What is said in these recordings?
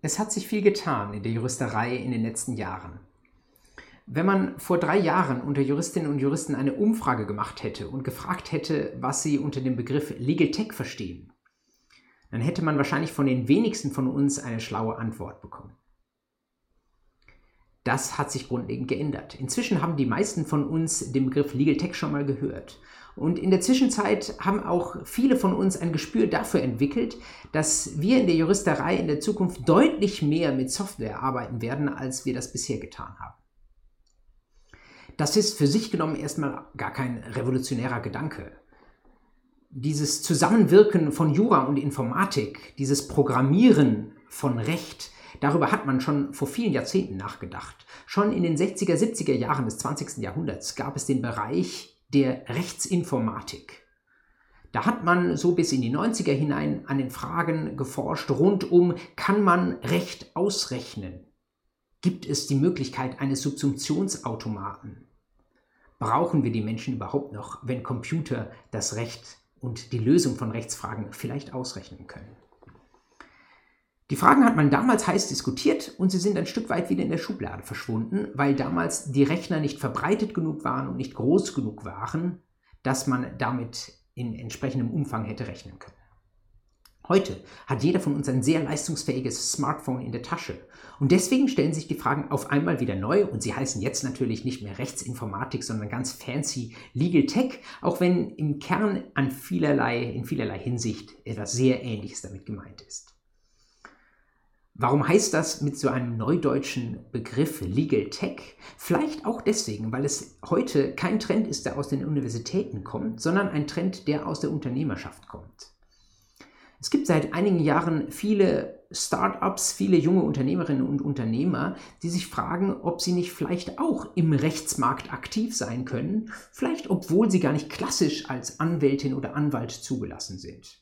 Es hat sich viel getan in der Juristerei in den letzten Jahren. Wenn man vor drei Jahren unter Juristinnen und Juristen eine Umfrage gemacht hätte und gefragt hätte, was sie unter dem Begriff Legal Tech verstehen, dann hätte man wahrscheinlich von den wenigsten von uns eine schlaue Antwort bekommen. Das hat sich grundlegend geändert. Inzwischen haben die meisten von uns den Begriff Legal Tech schon mal gehört. Und in der Zwischenzeit haben auch viele von uns ein Gespür dafür entwickelt, dass wir in der Juristerei in der Zukunft deutlich mehr mit Software arbeiten werden, als wir das bisher getan haben. Das ist für sich genommen erstmal gar kein revolutionärer Gedanke. Dieses Zusammenwirken von Jura und Informatik, dieses Programmieren von Recht, darüber hat man schon vor vielen Jahrzehnten nachgedacht. Schon in den 60er, 70er Jahren des 20. Jahrhunderts gab es den Bereich der Rechtsinformatik. Da hat man so bis in die 90er hinein an den Fragen geforscht rund um, kann man Recht ausrechnen? Gibt es die Möglichkeit eines Subsumptionsautomaten? Brauchen wir die Menschen überhaupt noch, wenn Computer das Recht und die Lösung von Rechtsfragen vielleicht ausrechnen können? Die Fragen hat man damals heiß diskutiert und sie sind ein Stück weit wieder in der Schublade verschwunden, weil damals die Rechner nicht verbreitet genug waren und nicht groß genug waren, dass man damit in entsprechendem Umfang hätte rechnen können. Heute hat jeder von uns ein sehr leistungsfähiges Smartphone in der Tasche. Und deswegen stellen sich die Fragen auf einmal wieder neu und sie heißen jetzt natürlich nicht mehr Rechtsinformatik, sondern ganz fancy Legal Tech, auch wenn im Kern an vielerlei, in vielerlei Hinsicht etwas sehr Ähnliches damit gemeint ist. Warum heißt das mit so einem neudeutschen Begriff Legal Tech? Vielleicht auch deswegen, weil es heute kein Trend ist, der aus den Universitäten kommt, sondern ein Trend, der aus der Unternehmerschaft kommt. Es gibt seit einigen Jahren viele Start-ups, viele junge Unternehmerinnen und Unternehmer, die sich fragen, ob sie nicht vielleicht auch im Rechtsmarkt aktiv sein können, vielleicht obwohl sie gar nicht klassisch als Anwältin oder Anwalt zugelassen sind.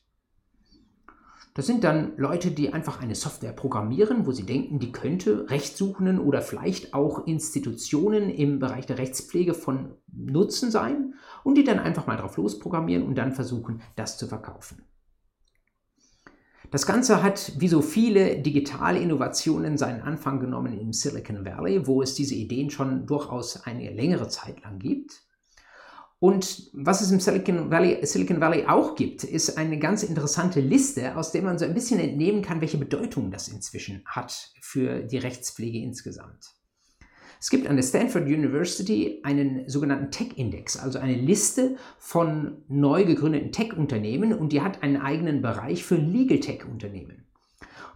Das sind dann Leute, die einfach eine Software programmieren, wo sie denken, die könnte Rechtssuchenden oder vielleicht auch Institutionen im Bereich der Rechtspflege von Nutzen sein und die dann einfach mal drauf losprogrammieren und dann versuchen, das zu verkaufen. Das Ganze hat wie so viele digitale Innovationen seinen Anfang genommen im Silicon Valley, wo es diese Ideen schon durchaus eine längere Zeit lang gibt. Und was es im Silicon Valley, Silicon Valley auch gibt, ist eine ganz interessante Liste, aus der man so ein bisschen entnehmen kann, welche Bedeutung das inzwischen hat für die Rechtspflege insgesamt. Es gibt an der Stanford University einen sogenannten Tech-Index, also eine Liste von neu gegründeten Tech-Unternehmen und die hat einen eigenen Bereich für Legal Tech-Unternehmen.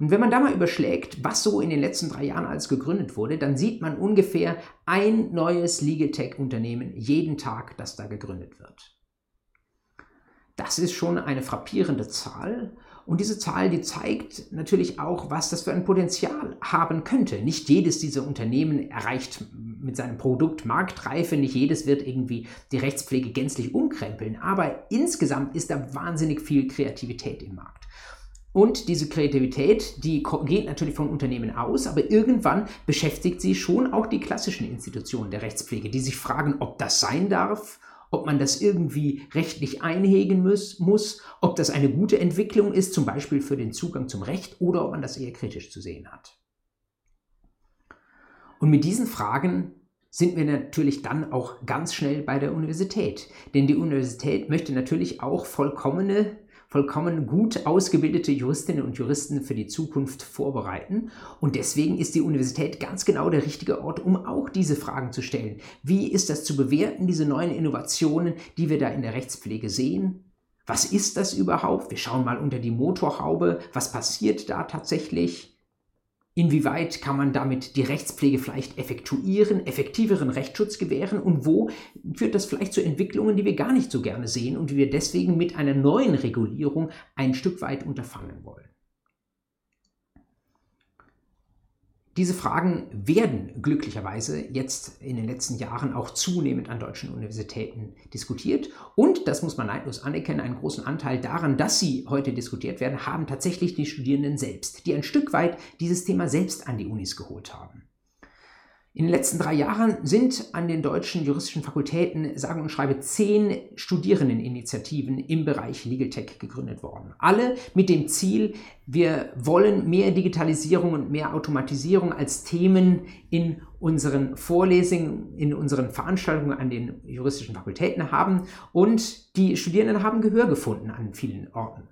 Und wenn man da mal überschlägt, was so in den letzten drei Jahren alles gegründet wurde, dann sieht man ungefähr ein neues Legal Tech-Unternehmen jeden Tag, das da gegründet wird. Das ist schon eine frappierende Zahl. Und diese Zahl, die zeigt natürlich auch, was das für ein Potenzial haben könnte. Nicht jedes dieser Unternehmen erreicht mit seinem Produkt Marktreife, nicht jedes wird irgendwie die Rechtspflege gänzlich umkrempeln, aber insgesamt ist da wahnsinnig viel Kreativität im Markt. Und diese Kreativität, die geht natürlich von Unternehmen aus, aber irgendwann beschäftigt sie schon auch die klassischen Institutionen der Rechtspflege, die sich fragen, ob das sein darf, ob man das irgendwie rechtlich einhegen muss, muss, ob das eine gute Entwicklung ist, zum Beispiel für den Zugang zum Recht, oder ob man das eher kritisch zu sehen hat. Und mit diesen Fragen sind wir natürlich dann auch ganz schnell bei der Universität. Denn die Universität möchte natürlich auch vollkommene vollkommen gut ausgebildete Juristinnen und Juristen für die Zukunft vorbereiten. Und deswegen ist die Universität ganz genau der richtige Ort, um auch diese Fragen zu stellen. Wie ist das zu bewerten, diese neuen Innovationen, die wir da in der Rechtspflege sehen? Was ist das überhaupt? Wir schauen mal unter die Motorhaube. Was passiert da tatsächlich? Inwieweit kann man damit die Rechtspflege vielleicht effektuieren, effektiveren Rechtsschutz gewähren und wo führt das vielleicht zu Entwicklungen, die wir gar nicht so gerne sehen und die wir deswegen mit einer neuen Regulierung ein Stück weit unterfangen wollen? Diese Fragen werden glücklicherweise jetzt in den letzten Jahren auch zunehmend an deutschen Universitäten diskutiert. Und, das muss man neidlos anerkennen, einen großen Anteil daran, dass sie heute diskutiert werden, haben tatsächlich die Studierenden selbst, die ein Stück weit dieses Thema selbst an die Unis geholt haben. In den letzten drei Jahren sind an den deutschen juristischen Fakultäten, sagen und schreibe, zehn Studierendeninitiativen im Bereich Legal Tech gegründet worden. Alle mit dem Ziel, wir wollen mehr Digitalisierung und mehr Automatisierung als Themen in unseren Vorlesungen, in unseren Veranstaltungen an den juristischen Fakultäten haben. Und die Studierenden haben Gehör gefunden an vielen Orten.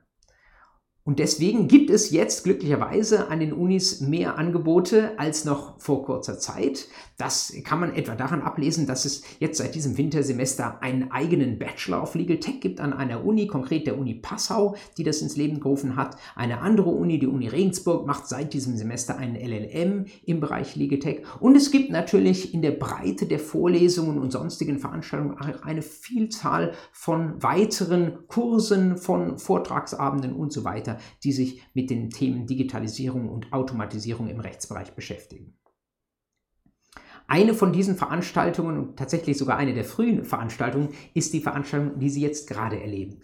Und deswegen gibt es jetzt glücklicherweise an den Unis mehr Angebote als noch vor kurzer Zeit. Das kann man etwa daran ablesen, dass es jetzt seit diesem Wintersemester einen eigenen Bachelor of Legal Tech gibt an einer Uni, konkret der Uni Passau, die das ins Leben gerufen hat. Eine andere Uni, die Uni Regensburg, macht seit diesem Semester einen LLM im Bereich Legal Tech. Und es gibt natürlich in der Breite der Vorlesungen und sonstigen Veranstaltungen eine Vielzahl von weiteren Kursen, von Vortragsabenden und so weiter die sich mit den Themen Digitalisierung und Automatisierung im Rechtsbereich beschäftigen. Eine von diesen Veranstaltungen und tatsächlich sogar eine der frühen Veranstaltungen ist die Veranstaltung, die Sie jetzt gerade erleben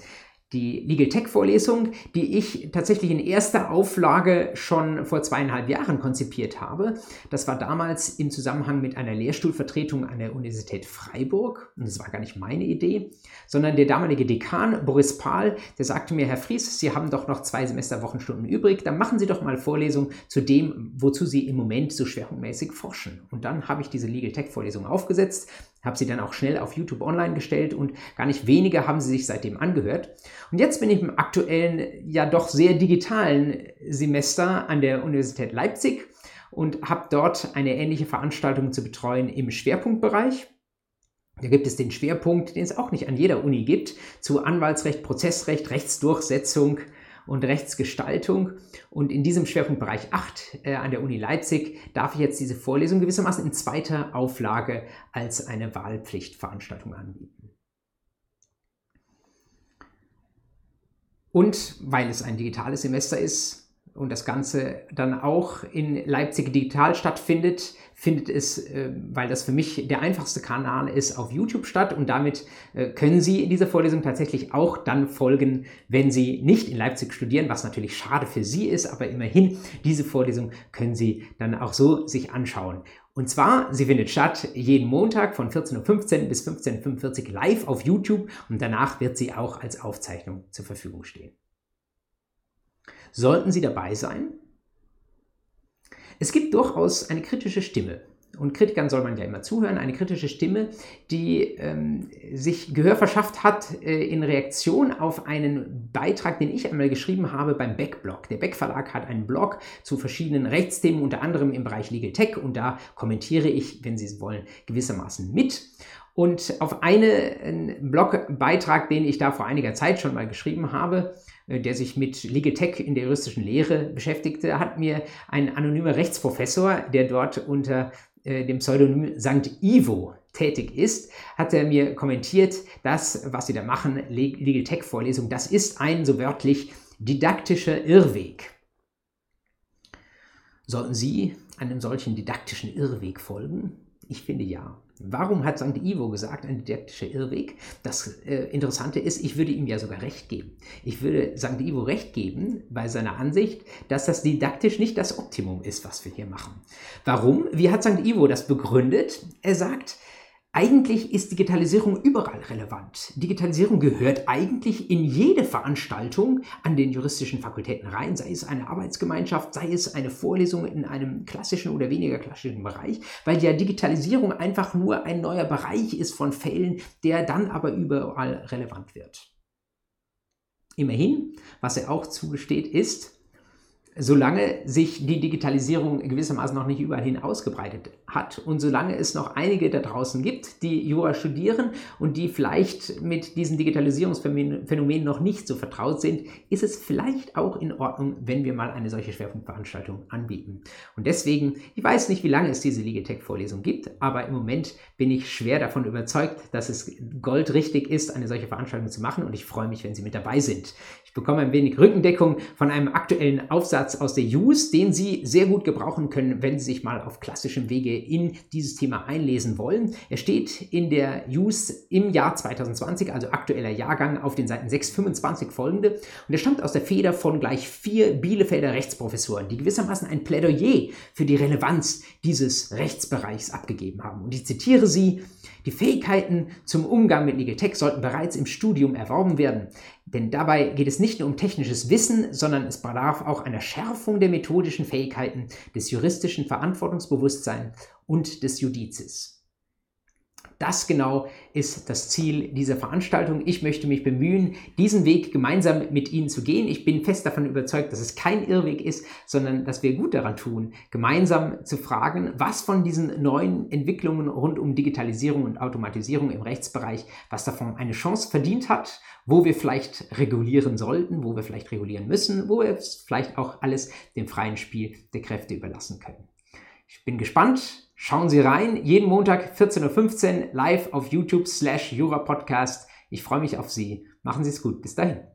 die Legal Tech Vorlesung, die ich tatsächlich in erster Auflage schon vor zweieinhalb Jahren konzipiert habe. Das war damals im Zusammenhang mit einer Lehrstuhlvertretung an der Universität Freiburg. Und das war gar nicht meine Idee, sondern der damalige Dekan Boris Pahl, der sagte mir, Herr Fries, Sie haben doch noch zwei Semesterwochenstunden übrig, dann machen Sie doch mal Vorlesung zu dem, wozu Sie im Moment so schwerpunktmäßig forschen. Und dann habe ich diese Legal Tech Vorlesung aufgesetzt, habe sie dann auch schnell auf YouTube online gestellt und gar nicht wenige haben sie sich seitdem angehört. Und jetzt bin ich im aktuellen, ja doch sehr digitalen Semester an der Universität Leipzig und habe dort eine ähnliche Veranstaltung zu betreuen im Schwerpunktbereich. Da gibt es den Schwerpunkt, den es auch nicht an jeder Uni gibt, zu Anwaltsrecht, Prozessrecht, Rechtsdurchsetzung und Rechtsgestaltung. Und in diesem Schwerpunktbereich 8 äh, an der Uni Leipzig darf ich jetzt diese Vorlesung gewissermaßen in zweiter Auflage als eine Wahlpflichtveranstaltung anbieten. Und weil es ein digitales Semester ist, und das Ganze dann auch in Leipzig digital stattfindet, findet es, äh, weil das für mich der einfachste Kanal ist, auf YouTube statt. Und damit äh, können Sie dieser Vorlesung tatsächlich auch dann folgen, wenn Sie nicht in Leipzig studieren, was natürlich schade für Sie ist, aber immerhin, diese Vorlesung können Sie dann auch so sich anschauen. Und zwar, sie findet statt jeden Montag von 14.15 Uhr bis 15.45 Uhr live auf YouTube und danach wird sie auch als Aufzeichnung zur Verfügung stehen. Sollten Sie dabei sein? Es gibt durchaus eine kritische Stimme. Und Kritikern soll man ja immer zuhören. Eine kritische Stimme, die ähm, sich Gehör verschafft hat äh, in Reaktion auf einen Beitrag, den ich einmal geschrieben habe beim Beck-Blog. Der Beck Verlag hat einen Blog zu verschiedenen Rechtsthemen, unter anderem im Bereich Legal Tech. Und da kommentiere ich, wenn Sie es wollen, gewissermaßen mit. Und auf einen Blogbeitrag, den ich da vor einiger Zeit schon mal geschrieben habe, äh, der sich mit Legal Tech in der juristischen Lehre beschäftigte, hat mir ein anonymer Rechtsprofessor, der dort unter äh, dem Pseudonym St. Ivo tätig ist, hat er mir kommentiert, das, was sie da machen, Legal Tech Vorlesung, das ist ein so wörtlich didaktischer Irrweg. Sollten Sie einem solchen didaktischen Irrweg folgen? Ich finde ja. Warum hat St. Ivo gesagt, ein didaktischer Irrweg? Das äh, Interessante ist, ich würde ihm ja sogar recht geben. Ich würde St. Ivo recht geben bei seiner Ansicht, dass das didaktisch nicht das Optimum ist, was wir hier machen. Warum? Wie hat St. Ivo das begründet? Er sagt, eigentlich ist Digitalisierung überall relevant. Digitalisierung gehört eigentlich in jede Veranstaltung an den juristischen Fakultäten rein, sei es eine Arbeitsgemeinschaft, sei es eine Vorlesung in einem klassischen oder weniger klassischen Bereich, weil ja Digitalisierung einfach nur ein neuer Bereich ist von Fällen, der dann aber überall relevant wird. Immerhin, was er auch zugesteht, ist, solange sich die Digitalisierung gewissermaßen noch nicht überall hin ausgebreitet hat und solange es noch einige da draußen gibt, die Jura studieren und die vielleicht mit diesen Digitalisierungsphänomenen noch nicht so vertraut sind, ist es vielleicht auch in Ordnung, wenn wir mal eine solche Schwerpunktveranstaltung anbieten. Und deswegen, ich weiß nicht, wie lange es diese Legatech-Vorlesung gibt, aber im Moment bin ich schwer davon überzeugt, dass es goldrichtig ist, eine solche Veranstaltung zu machen und ich freue mich, wenn Sie mit dabei sind. Ich bekomme ein wenig Rückendeckung von einem aktuellen Aufsatz Ansatz aus der Use, den Sie sehr gut gebrauchen können, wenn Sie sich mal auf klassischem Wege in dieses Thema einlesen wollen. Er steht in der Use im Jahr 2020, also aktueller Jahrgang, auf den Seiten 625 folgende. Und er stammt aus der Feder von gleich vier Bielefelder Rechtsprofessoren, die gewissermaßen ein Plädoyer für die Relevanz dieses Rechtsbereichs abgegeben haben. Und ich zitiere sie, die Fähigkeiten zum Umgang mit Legal Tech sollten bereits im Studium erworben werden. Denn dabei geht es nicht nur um technisches Wissen, sondern es bedarf auch einer Schärfung der methodischen Fähigkeiten, des juristischen Verantwortungsbewusstseins und des Judizes. Das genau ist das Ziel dieser Veranstaltung. Ich möchte mich bemühen, diesen Weg gemeinsam mit Ihnen zu gehen. Ich bin fest davon überzeugt, dass es kein Irrweg ist, sondern dass wir gut daran tun, gemeinsam zu fragen, was von diesen neuen Entwicklungen rund um Digitalisierung und Automatisierung im Rechtsbereich, was davon eine Chance verdient hat, wo wir vielleicht regulieren sollten, wo wir vielleicht regulieren müssen, wo wir vielleicht auch alles dem freien Spiel der Kräfte überlassen können. Ich bin gespannt, Schauen Sie rein, jeden Montag 14.15 Uhr live auf YouTube slash Jura Podcast. Ich freue mich auf Sie. Machen Sie es gut. Bis dahin.